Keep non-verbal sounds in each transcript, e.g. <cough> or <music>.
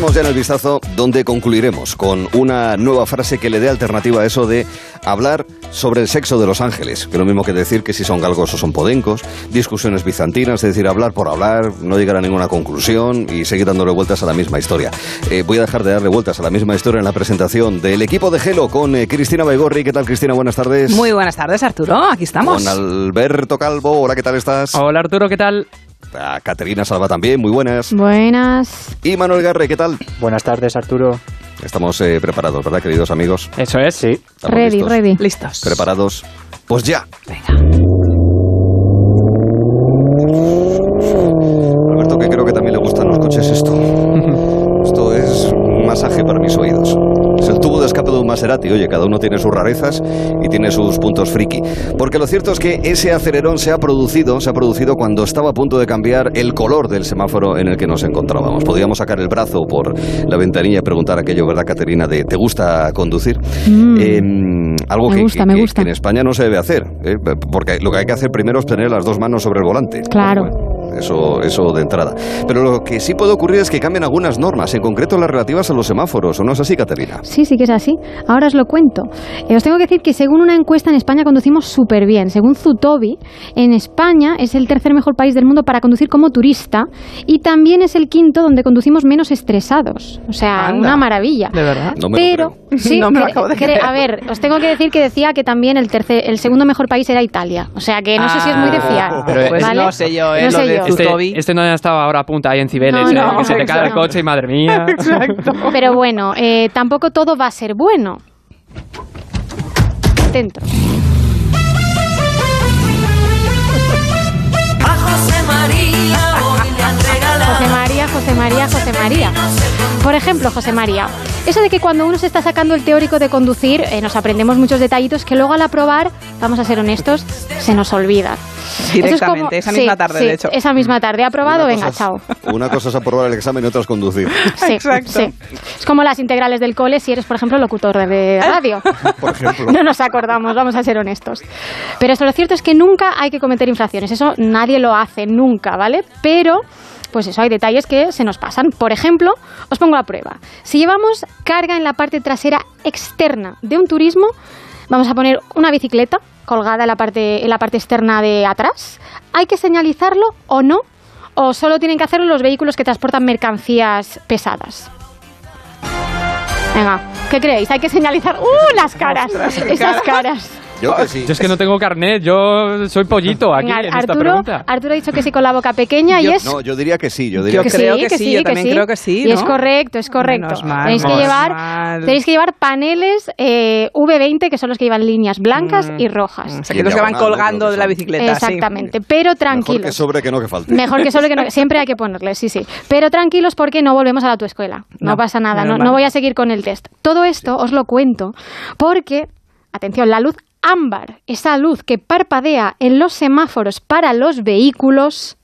Entramos ya en el vistazo donde concluiremos con una nueva frase que le dé alternativa a eso de hablar sobre el sexo de los ángeles, que es lo mismo que decir que si son galgos o son podencos, discusiones bizantinas, es decir, hablar por hablar, no llegar a ninguna conclusión y seguir dándole vueltas a la misma historia. Eh, voy a dejar de darle vueltas a la misma historia en la presentación del equipo de Gelo con eh, Cristina Baigorri. ¿Qué tal, Cristina? Buenas tardes. Muy buenas tardes, Arturo. Aquí estamos. Con Alberto Calvo. Hola, ¿qué tal estás? Hola, Arturo, ¿qué tal? A Caterina Salva también, muy buenas. Buenas. Y Manuel Garre, ¿qué tal? Buenas tardes, Arturo. Estamos eh, preparados, ¿verdad, queridos amigos? Eso es. Sí. ¿Estamos Ready, listos? ready. Listos. ¿Preparados? Pues ya. Alberto, Maserati. Oye, cada uno tiene sus rarezas y tiene sus puntos friki. Porque lo cierto es que ese acelerón se ha producido, se ha producido cuando estaba a punto de cambiar el color del semáforo en el que nos encontrábamos. Podíamos sacar el brazo por la ventanilla y preguntar aquello, ¿verdad, Caterina? De ¿te gusta conducir? Mm. Eh, algo Me que, gusta, que- me gusta. que en España no se debe hacer, ¿eh? porque lo que hay que hacer primero es tener las dos manos sobre el volante. Claro. Eso, eso de entrada. Pero lo que sí puede ocurrir es que cambien algunas normas, en concreto las relativas a los semáforos, ¿o no es así, Caterina? Sí, sí que es así. Ahora os lo cuento. Eh, os tengo que decir que según una encuesta en España conducimos súper bien. Según Zutobi, en España es el tercer mejor país del mundo para conducir como turista y también es el quinto donde conducimos menos estresados. O sea, Anda. una maravilla. ¿De verdad? No me lo Pero, creo. sí, <laughs> No me lo acabo de cre- creer. a ver, os tengo que decir que decía que también el tercer, el segundo mejor país era Italia. O sea, que no sé si es muy de fiar. Ah, Pero, pues ¿vale? no sé yo, ¿eh? No lo sé de yo. Este, Zutobi. este no estaba ahora a punta ahí en Cibeles, No, ¿eh? que se te cae el exacto. coche y madre mía. <laughs> Pero bueno, eh, tampoco todo va a ser bueno. Dentro. A José María hoy le han regalado. José María, José María, José María. Por ejemplo, José María, eso de que cuando uno se está sacando el teórico de conducir, eh, nos aprendemos muchos detallitos que luego al aprobar, vamos a ser honestos, se nos olvida. <laughs> Directamente, esa misma tarde, de hecho. Esa misma tarde. Aprobado, Una venga, cosa chao. Una cosa es aprobar el examen y otra es conducir. Sí, <laughs> Exacto. sí. Es como las integrales del cole si eres, por ejemplo, locutor de radio. <laughs> Por ejemplo. No nos acordamos, vamos a ser honestos. Pero esto lo cierto es que nunca hay que cometer infracciones. Eso nadie lo hace nunca, ¿vale? Pero, pues eso, hay detalles que se nos pasan. Por ejemplo, os pongo a prueba. Si llevamos carga en la parte trasera externa de un turismo, vamos a poner una bicicleta colgada en la parte, en la parte externa de atrás. ¿Hay que señalizarlo o no? ¿O solo tienen que hacerlo los vehículos que transportan mercancías pesadas? Venga, ¿qué creéis? Hay que señalizar. ¡Uh, las caras! Esas caras. Yo que sí. Yo es que no tengo carnet, yo soy pollito aquí Venga, en esta Arturo, pregunta. Arturo ha dicho que sí con la boca pequeña y Yo- es... No, yo diría que sí, yo diría Yo que sí. creo que sí, yo también creo que sí, Y es ¿no? correcto, es correcto. Mal, tenéis, que llevar, mal. tenéis que llevar paneles eh, V20, que son los que llevan líneas blancas y rojas. O sea, que los que van ¿no? colgando que de la bicicleta. sí. Exactamente, pero Mejor que tranquilos. sobre que no que falte. <laughs> Mejor que solo que no, <laughs> siempre hay que ponerle, sí, sí. Pero tranquilos porque no volvemos a la autoescuela. No, No, pasa nada, no, no voy a seguir con el test. Todo esto os lo cuento porque, atención, la luz ámbar, esa luz que parpadea en los semáforos para los vehículos,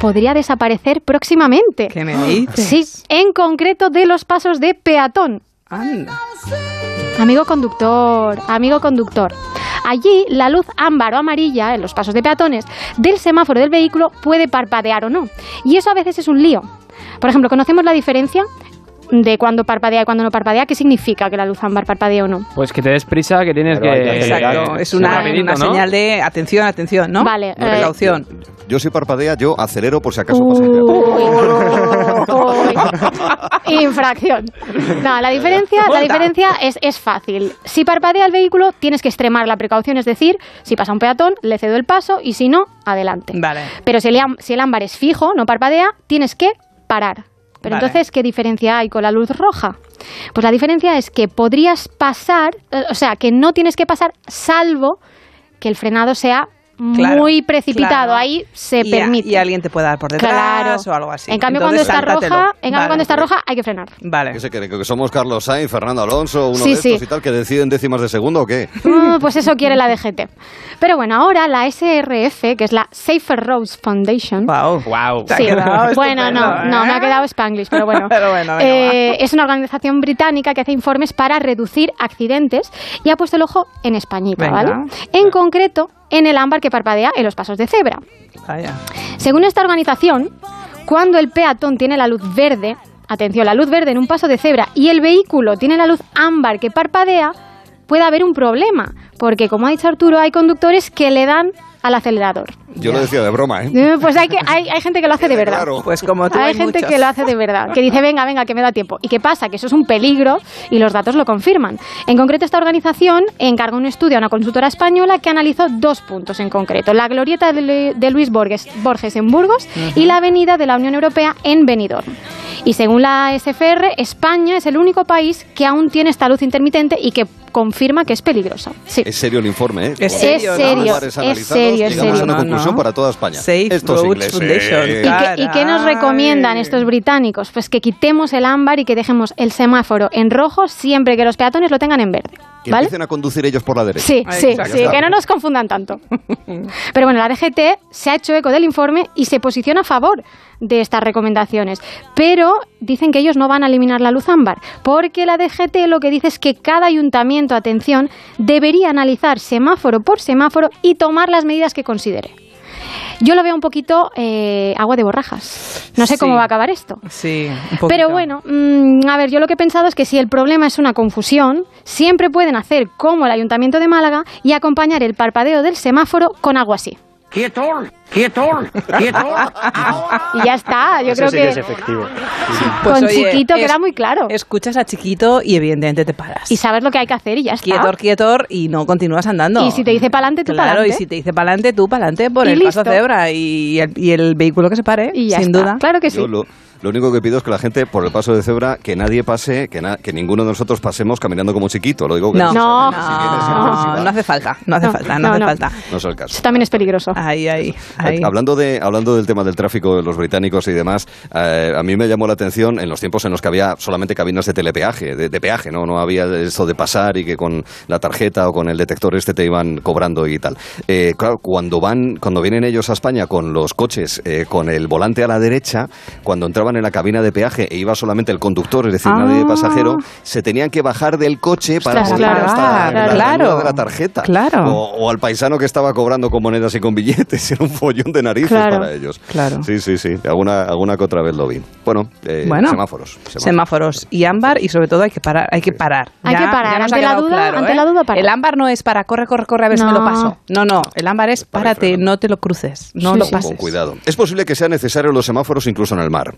podría desaparecer próximamente. ¿Qué me dices? Sí, en concreto de los pasos de peatón. Anda. Amigo conductor, amigo conductor. Allí la luz ámbar o amarilla en los pasos de peatones del semáforo del vehículo puede parpadear o no. Y eso a veces es un lío. Por ejemplo, ¿conocemos la diferencia de cuando parpadea y cuando no parpadea? ¿Qué significa que la luz ámbar parpadea o no? Pues que te des prisa, que tienes hay que... Es una, rapidito, una ¿no? señal de atención, atención, ¿no? Vale, De eh, precaución. Yo si parpadea, yo acelero por si acaso pasa Uy, uy. <laughs> Infracción. No, la diferencia, la diferencia es, es fácil. Si parpadea el vehículo, tienes que extremar la precaución, es decir, si pasa un peatón, le cedo el paso y si no, adelante. Vale. Pero si el, am- si el ámbar es fijo, no parpadea, tienes que parar. Pero Vale. entonces, ¿qué diferencia hay con la luz roja? Pues la diferencia es que podrías pasar, eh, o sea, que no tienes que pasar salvo que el frenado sea Claro, muy precipitado. claro. Ahí se Y a- permite. Y alguien te puede dar por detrás Claro. o algo así. En cambio, Entonces, cuando está roja, en cambio, Vale. cuando está roja, hay que frenar. Vale. ¿Qué se cree? ¿Que somos Carlos Sainz, Fernando Alonso, uno Sí, de estos sí. y tal, que deciden décimas de segundo o qué? Mm, pues eso quiere la DGT. Pero bueno, ahora la SRF, que es la Safer Roads Foundation, Wow. Wow. Sí. Bueno, no, estupendo, no, me ha ¿eh? quedado Spanglish, pero bueno. <laughs> Pero bueno, venga, Eh, es una organización británica que hace informes para reducir accidentes y ha puesto el ojo en Españita, Venga. ¿vale? En concreto, en el ámbar que parpadea en los pasos de cebra. Vaya. Según esta organización, cuando el peatón tiene la luz verde, atención, la luz verde en un paso de cebra y el vehículo tiene la luz ámbar que parpadea, puede haber un problema, porque como ha dicho Arturo, hay conductores que le dan al acelerador. Yo lo decía de broma, ¿eh? Pues hay, que, hay, hay gente que lo hace de verdad. Claro. Pues como tú Hay hay gente que lo hace de verdad, que dice, venga, venga, que me da tiempo. ¿Y qué pasa? Que eso es un peligro y los datos lo confirman. En concreto, esta organización encargó un estudio a una consultora española que analizó dos puntos en concreto. La glorieta de, de Luis Borges, Borges en Burgos y la avenida de la Unión Europea en Benidorm. Y según la SFR, España es el único país que aún tiene esta luz intermitente y que confirma que es peligrosa. Sí. Es serio el informe, ¿eh? Es serio, ¿no? Es serio, es a serio. una conclusión no. para toda España. Safe Estos Roads ingleses. Foundation. ¿Y qué, y qué nos recomiendan estos británicos? Pues que quitemos el ámbar y que dejemos el semáforo en rojo siempre que los peatones lo tengan en verde. Que ¿Vale? empiecen a conducir ellos por la derecha. Sí, Ahí sí, sí, que no nos confundan tanto. <laughs> Pero bueno, la DGT se ha hecho eco del informe y se posiciona a favor de estas recomendaciones. Pero dicen que ellos no van a eliminar la luz ámbar, porque la DGT lo que dice es que cada ayuntamiento, atención, debería analizar semáforo por semáforo y tomar las medidas que considere. Yo lo veo un poquito eh, agua de borrajas. No sé Sí. cómo va a acabar esto. Sí, un. Pero bueno, mm, a ver, yo lo que he pensado es que si el problema es una confusión, siempre pueden hacer como el Ayuntamiento de Málaga y acompañar el parpadeo del semáforo con algo así. ¡Quieto! ¡Quieto! ¡Quieto! <laughs> Y ya está, yo Eso creo sí que, que es efectivo. con oye, chiquito es- queda muy claro. Escuchas a chiquito y evidentemente te paras. Y sabes lo que hay que hacer y ya está. Quietor, quietor y no continúas andando. Y si te dice pa'lante, tú Claro, pa'lante. y si te dice pa'lante, tú pa'lante por Y el paso listo. cebra y el, y el vehículo que se pare, Y ya sin está. duda. Claro que sí. Yo lo, único que pido es que la gente, por el paso de cebra, que nadie pase, que, na- que ninguno de nosotros pasemos caminando como chiquito. Lo digo que No, No. no, hace falta, no hace No, falta, no, no, hace no. falta. No es el caso. Eso también es peligroso. Ahí, ahí, ahí. Hablando, de, hablando del tema del tráfico de los británicos y demás, eh, a mí me llamó la atención en los tiempos en los que había solamente cabinas de telepeaje, de, de peaje, ¿no? No había eso de pasar y que con la tarjeta o con el detector este te iban cobrando y tal. Eh, claro, cuando van, cuando vienen ellos a España con los coches, eh, con el volante a la derecha, cuando entraban en la cabina de peaje e iba solamente el conductor, es decir, nadie de Ah. pasajero, se tenían que bajar del coche para Ostras, poder claro, gastar claro, la claro. ayuda de la tarjeta. Claro. O, o al paisano que estaba cobrando con monedas y con billetes. <laughs> Era un follón de narices Claro. para ellos. Claro. Sí, sí, sí. Alguna, alguna que otra vez lo vi. Bueno, eh, Bueno. semáforos. semáforos. Semáforos y ámbar y sobre todo hay que parar, hay que parar. Hay que parar. Ante la quedado duda- claro, ante ¿eh? la duda. El ámbar no es para corre, corre, corre a ver si me lo paso. No, no, el ámbar es párate, no te lo cruces, no Sí, lo sí. pases. Con cuidado. Es posible que sean necesarios los semáforos incluso en el mar.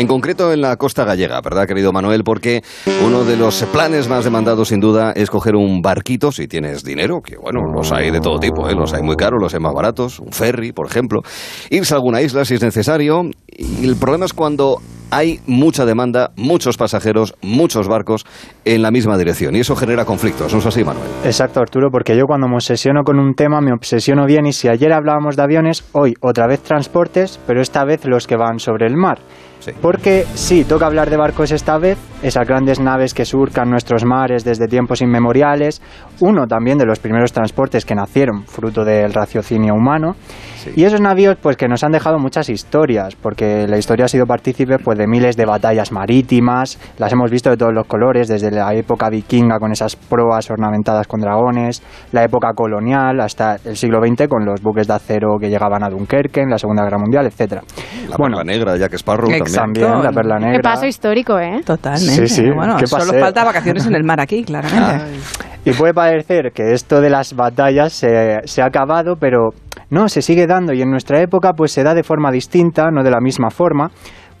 En concreto en la costa gallega, ¿verdad, querido Manuel? Porque uno de los planes más demandados, sin duda, es coger un barquito, si tienes dinero, que bueno, los hay de todo tipo, ¿eh? los hay muy caros, los hay más baratos, un ferry, por ejemplo, irse a alguna isla si es necesario. Y el problema es cuando hay mucha demanda, muchos pasajeros, muchos barcos en la misma dirección. Y eso genera conflictos, ¿no es así, Manuel? Exacto, Arturo, porque yo cuando me obsesiono con un tema me obsesiono bien y si ayer hablábamos de aviones, hoy otra vez transportes, pero esta vez los que van sobre el mar. Sí. Porque sí, toca hablar de barcos esta vez, esas grandes naves que surcan nuestros mares desde tiempos inmemoriales, uno también de los primeros transportes que nacieron fruto del raciocinio humano, Sí. y esos navíos pues que nos han dejado muchas historias, porque la historia ha sido partícipe pues de miles de batallas marítimas, las hemos visto de todos los colores, desde la época vikinga con esas proas ornamentadas con dragones, la época colonial hasta el siglo XX con los buques de acero que llegaban a Dunkerque en la Segunda Guerra Mundial, etcétera. La Bueno, Negra, Jack Sparrow también. La perla negra. Qué paso histórico, ¿eh? Totalmente. Sí, sí, Bueno, qué solo falta vacaciones en el mar aquí, claramente. <laughs> Y puede parecer que esto de las batallas se, se ha acabado, pero no, se sigue dando y en nuestra época pues se da de forma distinta, no de la misma forma,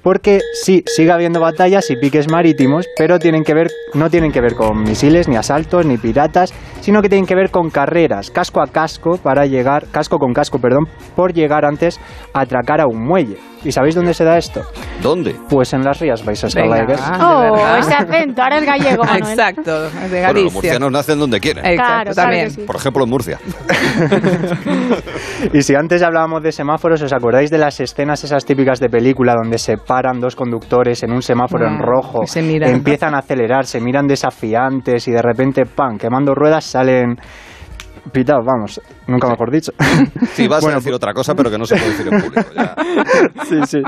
porque sí, sigue habiendo batallas y piques marítimos, pero tienen que ver, no tienen que ver con misiles, ni asaltos, ni piratas, sino que tienen que ver con carreras, casco a casco, para llegar, casco con casco, perdón, por llegar antes a atracar a un muelle. ¿Y sabéis dónde se da esto? ¿Dónde? Pues en las Rías Países Venga, Galegas. ah, Oh, ese acento, ahora es gallego, Manuel. Exacto, es de Bueno, los Galicia. murcianos nacen donde quieren. Exacto, Claro, claro también. que sí. Por ejemplo, en Murcia. <laughs> Y si antes hablábamos de semáforos, ¿os acordáis de las escenas esas típicas de película donde se paran dos conductores en un semáforo en Mm, rojo, se miran. empiezan a acelerar, se miran desafiantes y de repente, ¡pam!, quemando ruedas salen Pitado, vamos, nunca mejor dicho. <laughs> Sí, vas Bueno, a decir otra cosa, pero que no se puede decir en público. ya. <laughs> sí, sí.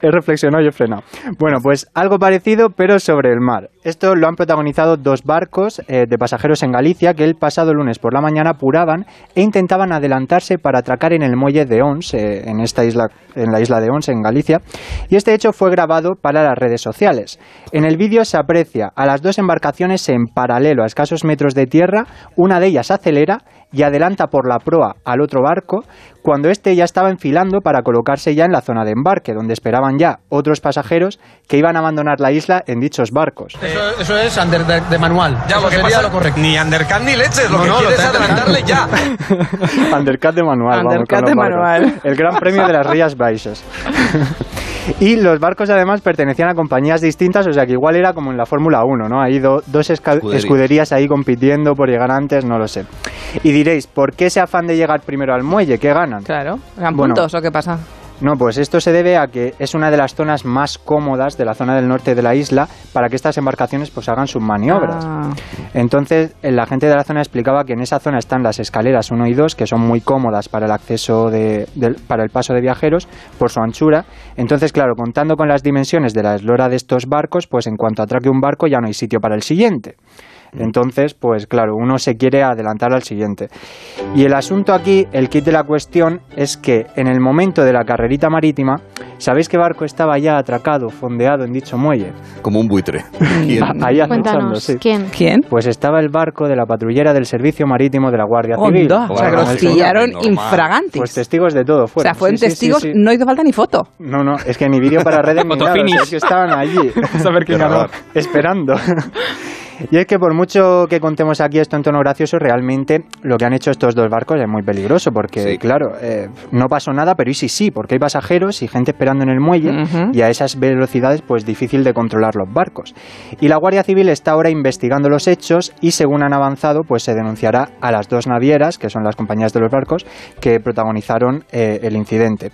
He reflexionado y he frenado. Bueno, pues algo parecido, pero sobre el mar. Esto lo han protagonizado dos barcos eh, de pasajeros en Galicia que el pasado lunes por la mañana apuraban e intentaban adelantarse para atracar en el muelle de Ons, eh, en esta isla, en la isla de Ons, en Galicia. Y este hecho fue grabado para las redes sociales. En el vídeo se aprecia a las dos embarcaciones en paralelo a escasos metros de tierra. Una de ellas acelera y adelanta por la proa al otro barco cuando éste ya estaba enfilando para colocarse ya en la zona de embarque, donde esperaban ya otros pasajeros que iban a abandonar la isla en dichos barcos. Eso, eso es under de, de manual. Ya, lo que sería pasa, lo correcto. Ni undercut ni leches, lo No, que no, lo quieres es estoy adelantarle ya. <laughs> Undercut de manual, vamos, con de manual. El gran premio de las Rías Baixas. <laughs> y los barcos además pertenecían a compañías distintas, o sea que igual era como en la Fórmula 1, ¿no? Hay do- dos Escuderías. escuderías ahí compitiendo por llegar antes, no lo sé. Y diréis, ¿por qué ese afán de llegar primero al muelle? ¿Qué ganan? Claro. ¿Ganan Bueno. puntos o qué pasa? No, pues esto se debe a que es una de las zonas más cómodas de la zona del norte de la isla para que estas embarcaciones pues hagan sus maniobras. Ah, Entonces, eh, la gente de la zona explicaba que en esa zona están las escaleras 1 y 2, que son muy cómodas para el acceso de, del- para el paso de viajeros por su anchura. Entonces, claro, contando con las dimensiones de la eslora de estos barcos, pues en cuanto atraque un barco ya no hay sitio para el siguiente. Entonces, pues claro, uno se quiere adelantar al siguiente. Y el asunto aquí, el kit de la cuestión, es que en el momento de la carrerita marítima, ¿sabéis qué barco estaba ya atracado, fondeado en dicho muelle? Como un buitre. ¿Quién? <laughs> Ahí acechando, Cuéntanos, sí. ¿quién? ¿Quién? Pues estaba el barco de la patrullera del Servicio Marítimo de la Guardia Civil. Onda. O sea, que los pillaron normal. infragantis. Pues testigos de todo o sea, fueron Sí, sí, sí, testigos, sí. no hizo falta ni foto. No, no, es que ni vídeo para redes <laughs> ni nada, es que estaban allí. <laughs> Saber Qué esperando. Y es que por mucho que contemos aquí esto en tono gracioso, realmente lo que han hecho estos dos barcos es muy peligroso, porque Sí. claro, eh, no pasó nada, pero y sí sí, porque hay pasajeros y gente esperando en el muelle y a esas velocidades pues difícil de controlar los barcos. Y la Guardia Civil está ahora investigando los hechos y según han avanzado pues se denunciará a las dos navieras, que son las compañías de los barcos, que protagonizaron eh, el incidente.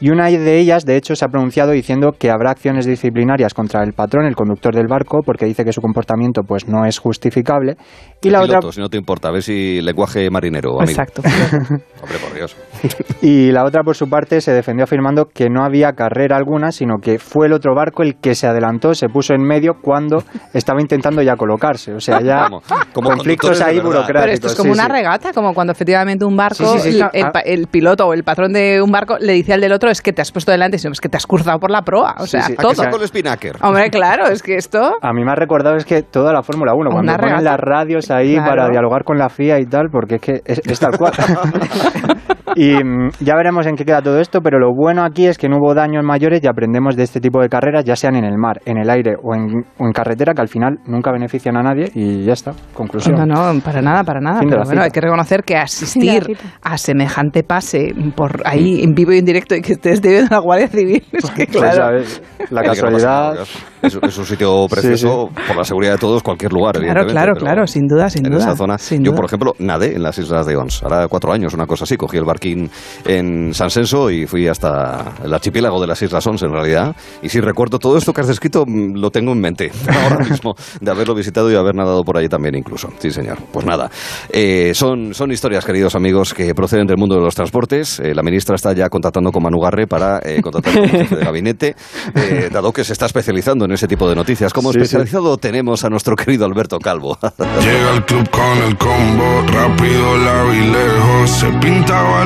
Y una de ellas, de hecho, se ha pronunciado diciendo que habrá acciones disciplinarias contra el patrón, el conductor del barco, porque dice que su comportamiento pues no es justificable. Y la piloto, otra si no te importa, a ver si lenguaje marinero, amigo. Exacto. <laughs> Hombre, por Dios. <laughs> y la otra por su parte se defendió afirmando que no había carrera alguna, sino que fue el otro barco el que se adelantó, se puso en medio cuando estaba intentando ya colocarse, o sea, ya <laughs> Como- como conflictos ahí burocráticos. Pero esto es como sí, una sí. regata, como cuando efectivamente un barco, Sí, sí, sí, el, el piloto o el patrón de un barco le dice al del otro es que te has puesto delante, sino es que te has cruzado por la proa. O sea, sí. ¿A todo. saco el spinnaker? Hombre, claro, es que esto... A mí me ha recordado es que toda la Fórmula 1, cuando ponen regata. las radios ahí Claro. para dialogar con la FIA y tal, porque es que es, es tal cual. <laughs> <laughs> y mm, ya veremos en qué queda todo esto, pero lo bueno aquí es que no hubo daños mayores y aprendemos de este tipo de carreras, ya sean en el mar, en el aire o en, o en carretera, que al final nunca benefician a nadie y ya está. Conclusión. No, no, para nada, para nada. Fin Pero bueno, hay que reconocer que asistir a semejante pase por ahí en vivo y en directo y que estés debiendo la Guardia Civil, es que Pues, claro. ¿sabes? La que casualidad. Es, es un sitio precioso por la seguridad de todos, cualquier lugar, Claro, evidentemente. claro, claro, sin duda, sin en duda. esa zona. sin yo, duda. por ejemplo, nadé en las Islas de Ons. Ahora cuatro años, una cosa así. Cogí el barquín en San Senso y fui hasta el archipiélago de las Islas Ons, en realidad. Y si recuerdo todo esto que has descrito, mm, lo tengo en mente <laughs> ahora mismo, de haberlo visitado y haber nadado por allí también incluso. Sí, señor. Pues nada. Eh, son, son historias, queridos amigos, que proceden del mundo de los transportes. Eh, la ministra está ya contactando con Manu Garre para eh, <laughs> contratar con jefe de gabinete, eh, dado que se está especializando en ese tipo de noticias. Como Sí, sí. especializado tenemos a nuestro querido Alberto Calvo. Llega al club con el combo, rápido, largo y lejos. Se labios.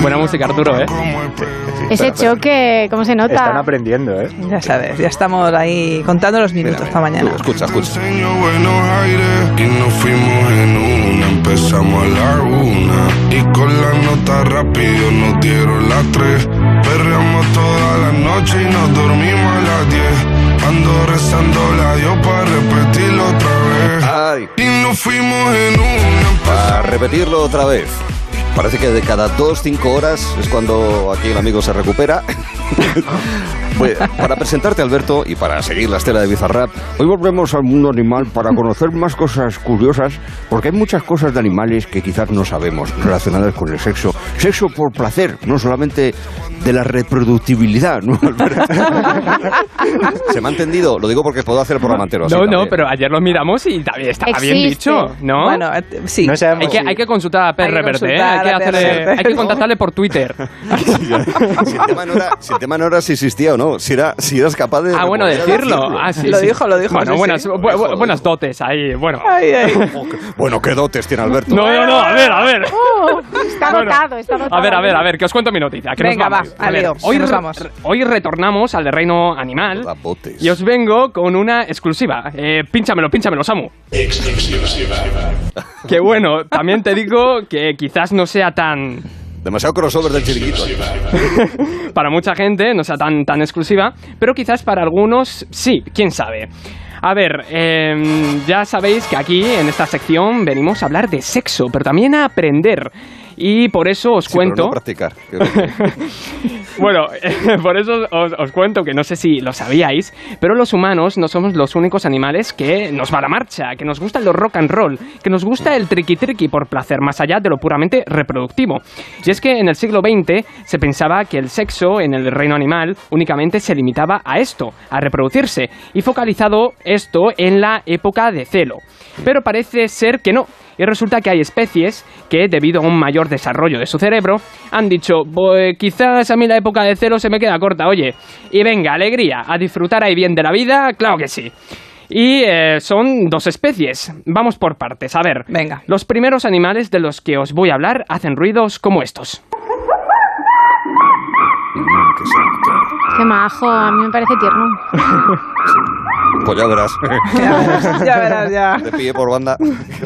Buena música, Arturo, ¿eh? Ese choque, ¿cómo se nota? Están aprendiendo, ¿eh? Ya sabes, ya estamos ahí contando los minutos para mañana. tú, escucha, escucha. Enseño buenos aires y nos fuimos en una. Empezamos a la una y con la nota rápido nos dieron las tres. Perreamos toda la noche y nos dormimos a las diez. Ando rezando la Dios para repetirlo otra vez. Ay, Y nos fuimos en una. para repetirlo otra vez. Parece que de cada dos, cinco horas es cuando aquí el amigo se recupera. <laughs> Pues, para presentarte, Alberto, y para seguir la estela de Bizarrap, hoy volvemos al mundo animal para conocer más cosas curiosas, porque hay muchas cosas de animales que quizás no sabemos relacionadas con el sexo. Sexo por placer, no solamente de la reproductibilidad, ¿no, Alberto? <laughs> ¿Se me ha entendido? Lo digo porque puedo hacer por amantero. así No, no, también. pero ayer lo miramos y también estaba bien dicho, ¿no? Bueno, eh, sí. No sabemos hay, que, si- hay que consultar a Hay que PR Verde, consultar hay, que hacerle- hay que <laughs> contactarle por Twitter. <laughs> si, el tema no era, si el tema no era si existía o no, si, era, si eras capaz de... Ah, bueno, decirlo. Ah, sí, Lo sí. dijo, lo dijo, Bueno, sí, buenas, sí. bu- bu- buenas dotes ahí, bueno. Ay, ay. <laughs> Bueno, qué dotes tiene Alberto. No, no, no, a ver, a ver. Oh, está Bueno, dotado, está dotado. A ver, a ver, a ver, que os cuento mi noticia. que nos Venga, vamos. va, A ver, al lío, hoy, que nos re- vamos. re- hoy retornamos al de reino animal y os vengo con una exclusiva. Eh, pínchamelo, pínchamelo, Samu. Que bueno, también te digo que quizás no sea tan Demasiado crossover del chiringuito. <laughs> para mucha gente no sea tan, tan exclusiva, pero quizás para algunos sí, quién sabe. A ver, em, ya sabéis que aquí en esta sección venimos a hablar de sexo, pero también a aprender. Y por eso os Sí, pero cuento... no practicar. <laughs> Bueno, <laughs> por eso os, os cuento que no sé si lo sabíais, pero los humanos no somos los únicos animales que nos va a la marcha, que nos gusta el rock and roll, que nos gusta el triqui triqui por placer, más allá de lo puramente reproductivo. Y es que en el siglo XX se pensaba que el sexo en el reino animal únicamente se limitaba a esto, a reproducirse, y focalizado esto en la época de celo. Pero parece ser que no. Y resulta que hay especies que, debido a un mayor desarrollo de su cerebro, han dicho, pues quizás a mí la época de celo se me queda corta, oye. Y venga, alegría, a disfrutar ahí bien de la vida, claro que sí. Y eh, son dos especies. Vamos por partes. A ver, Venga. los primeros animales de los que os voy a hablar hacen ruidos como estos. Qué majo, a mí me parece tierno. <laughs> Pues <laughs> ya verás. Ya verás, ya verás, ya. De pie por banda.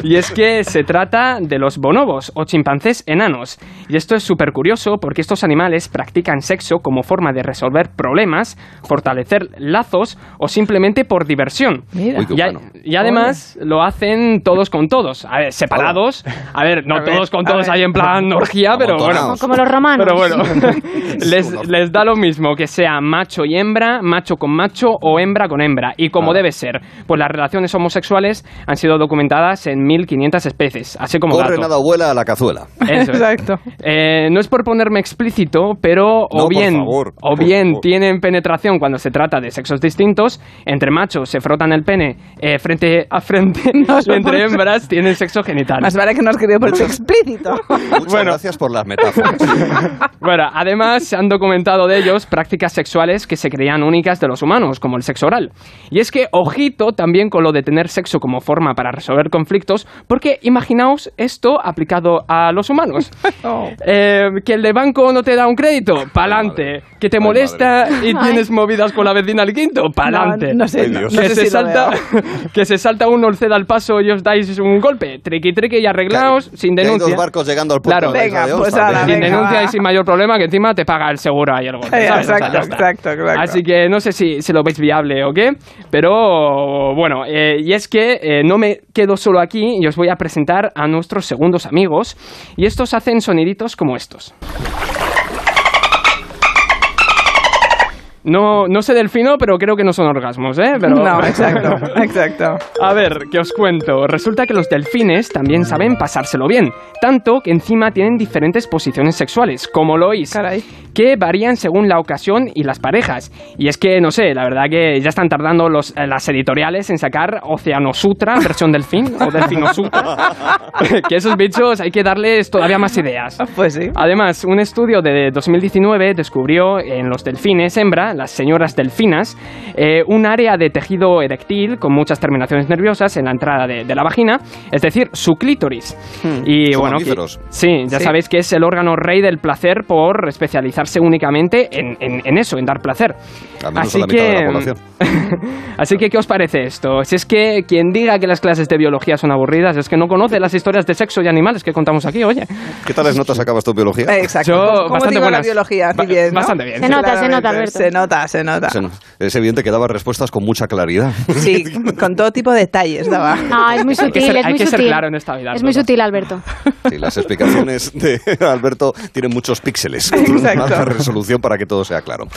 Y es que se trata de los bonobos o chimpancés enanos. Y esto es súper curioso porque estos animales practican sexo como forma de resolver problemas, fortalecer lazos o simplemente por diversión. Mira. Uy, qué Y, a- bueno. y además lo hacen todos con todos. A ver, separados. A ver, no A ver, todos con todos ahí en plan orgía, pero bueno. Como los romanos. Pero bueno, <laughs> les, da lo mismo que sea macho y hembra, macho con macho o hembra con hembra. Y como debe ser, pues las relaciones homosexuales han sido documentadas en 1500 especies, así como Corre dato. nada vuela a la cazuela. Eso es. Exacto. Eh, no es por ponerme explícito, pero o No, por bien, favor, o bien tienen penetración cuando se trata de sexos distintos, entre machos se frotan el pene eh, frente a frente <laughs> No, entre hembras tienen sexo genital. Más vale que no has querido por explícito. <laughs> Muchas Bueno. gracias por las metáforas. <laughs> Bueno, además se han documentado de ellos prácticas sexuales que se creían únicas de los humanos, como el sexo oral. Y es que, ojito también con lo de tener sexo como forma para resolver conflictos, porque imaginaos esto aplicado a los humanos. <laughs> Oh. Eh, que el de banco no te da un crédito, pa'lante. Que te Ay, molesta y Ay. tienes movidas con la vecina al quinto, pa'lante. No, no sé, no, no que, sé se si salta, <laughs> que se salta uno, os ceda el paso y os dais un golpe. Triqui, triqui y arreglaos sin Que hay denuncia. dos barcos llegando al puerto Claro. Venga, de pues sin venga, denuncia va. y sin mayor problema, que encima te paga el seguro ahí el golpe. ¿sabes? O sea, exacto, exacto, exacto. Así que no sé si, si lo veis viable o qué, pero bueno, eh, y es que eh, no me quedo solo aquí y os voy a presentar a nuestros segundos amigos, y estos hacen soniditos como estos. No, no sé del fino, pero creo que no son orgasmos, ¿eh? Pero... No, <laughs> exacto, exacto. A ver, que os cuento. Resulta que los delfines también saben pasárselo bien, tanto que encima tienen diferentes posiciones sexuales, como lo oís, Caray. que varían según la ocasión y las parejas. Y es que, no sé, la verdad que ya están tardando los, eh, las editoriales en sacar Océano Sutra, versión delfín, o Delfino Sutra, <laughs> que esos bichos hay que darles todavía más ideas. Pues sí. Además, un estudio de 2019 descubrió en los delfines hembra, las señoras delfinas, eh, un área de tejido eréctil con muchas terminaciones nerviosas en la entrada de, de la vagina, es decir, su clítoris. Y Son bueno, que- sí, ya Sí. sabéis que es el órgano rey del placer por especializarse únicamente en, en- en eso, en dar placer. Así la la que- población. <laughs> Así que, ¿qué os parece esto? Si es que quien diga que las clases de biología son aburridas es que no conoce las historias de sexo y animales que contamos aquí, oye. ¿Qué tales notas acabas tú en biología? Exacto. Yo, ¿Cómo bastante digo la buenas. biología? Así Ba- bien, ¿no? bastante bien, Se nota, se nota, Alberto. Se nota. Nota, se nota. Se no- Es evidente que daba respuestas con mucha claridad. Sí, con todo tipo de detalles daba. No, es muy Hay que sutil, ser- es hay muy que ser sutil. claro en esta vida, Es muy sutil, Alberto. Sí, las explicaciones de Alberto tienen muchos píxeles. con <laughs> Exacto. alta resolución para que todo sea claro.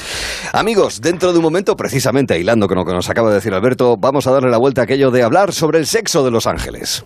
Amigos, dentro de un momento, precisamente hilando con lo que nos acaba de decir Alberto, vamos a darle la vuelta a aquello de hablar sobre el sexo de los ángeles.